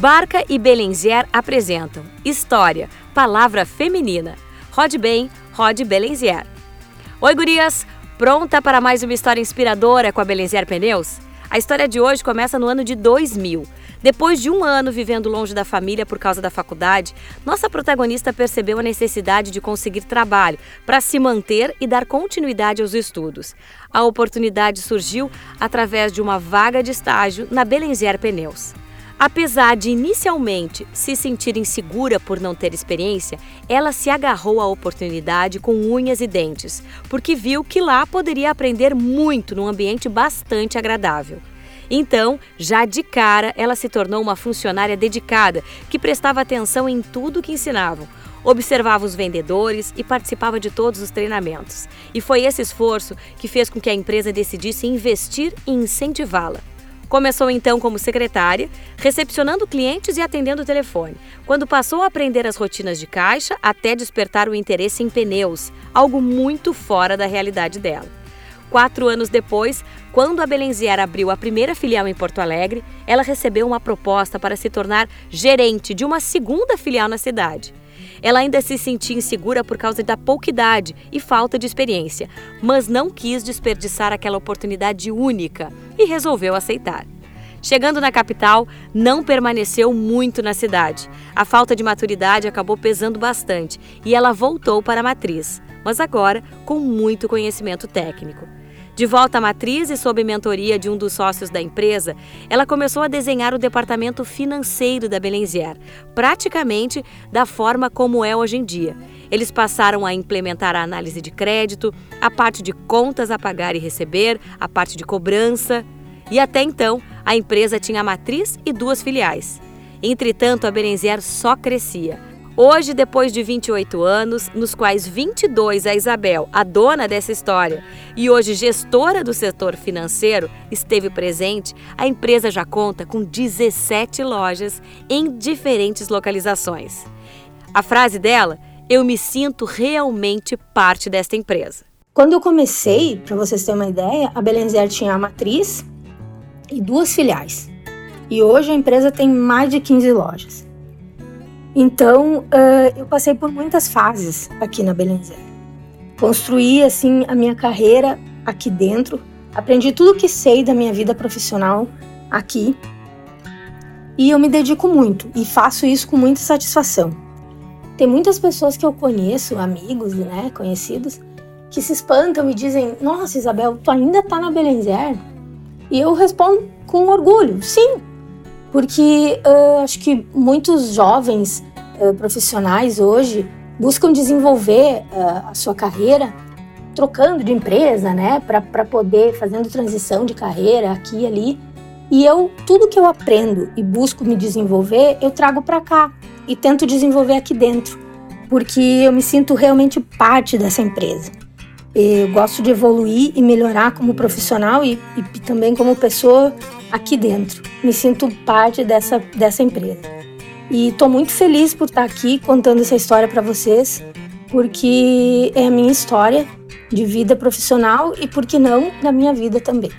Barca e Belenzier apresentam História, Palavra Feminina. Rode bem, Rode Belenzier. Oi, gurias! Pronta para mais uma história inspiradora com a Belenzier Pneus? A história de hoje começa no ano de 2000. Depois de um ano vivendo longe da família por causa da faculdade, nossa protagonista percebeu a necessidade de conseguir trabalho para se manter e dar continuidade aos estudos. A oportunidade surgiu através de uma vaga de estágio na Belenzier Pneus. Apesar de inicialmente se sentir insegura por não ter experiência, ela se agarrou à oportunidade com unhas e dentes, porque viu que lá poderia aprender muito num ambiente bastante agradável. Então, já de cara, ela se tornou uma funcionária dedicada que prestava atenção em tudo que ensinavam. Observava os vendedores e participava de todos os treinamentos. E foi esse esforço que fez com que a empresa decidisse investir e incentivá-la. Começou então como secretária, recepcionando clientes e atendendo o telefone. Quando passou a aprender as rotinas de caixa, até despertar o interesse em pneus, algo muito fora da realidade dela. Quatro anos depois, quando a Belenzier abriu a primeira filial em Porto Alegre, ela recebeu uma proposta para se tornar gerente de uma segunda filial na cidade. Ela ainda se sentia insegura por causa da pouca idade e falta de experiência, mas não quis desperdiçar aquela oportunidade única e resolveu aceitar. Chegando na capital, não permaneceu muito na cidade. A falta de maturidade acabou pesando bastante e ela voltou para a matriz, mas agora com muito conhecimento técnico. De volta à matriz e sob mentoria de um dos sócios da empresa, ela começou a desenhar o departamento financeiro da Belenzier, praticamente da forma como é hoje em dia. Eles passaram a implementar a análise de crédito, a parte de contas a pagar e receber, a parte de cobrança. E até então, a empresa tinha a matriz e duas filiais. Entretanto, a Belenzier só crescia. Hoje, depois de 28 anos, nos quais 22 a Isabel, a dona dessa história, e hoje gestora do setor financeiro, esteve presente, a empresa já conta com 17 lojas em diferentes localizações. A frase dela: Eu me sinto realmente parte desta empresa. Quando eu comecei, para vocês terem uma ideia, a Belenzer tinha a matriz e duas filiais. E hoje a empresa tem mais de 15 lojas. Então, uh, eu passei por muitas fases aqui na Belenzer. Construí, assim, a minha carreira aqui dentro. Aprendi tudo o que sei da minha vida profissional aqui. E eu me dedico muito e faço isso com muita satisfação. Tem muitas pessoas que eu conheço, amigos, né, conhecidos, que se espantam e dizem: Nossa, Isabel, tu ainda tá na Belenzer? E eu respondo com orgulho: Sim, porque uh, acho que muitos jovens uh, profissionais hoje buscam desenvolver uh, a sua carreira trocando de empresa, né, para poder fazendo transição de carreira aqui e ali. E eu tudo que eu aprendo e busco me desenvolver, eu trago para cá e tento desenvolver aqui dentro, porque eu me sinto realmente parte dessa empresa. Eu gosto de evoluir e melhorar como profissional e, e também como pessoa aqui dentro. Me sinto parte dessa, dessa empresa. E estou muito feliz por estar aqui contando essa história para vocês, porque é a minha história de vida profissional e, por que não, da minha vida também.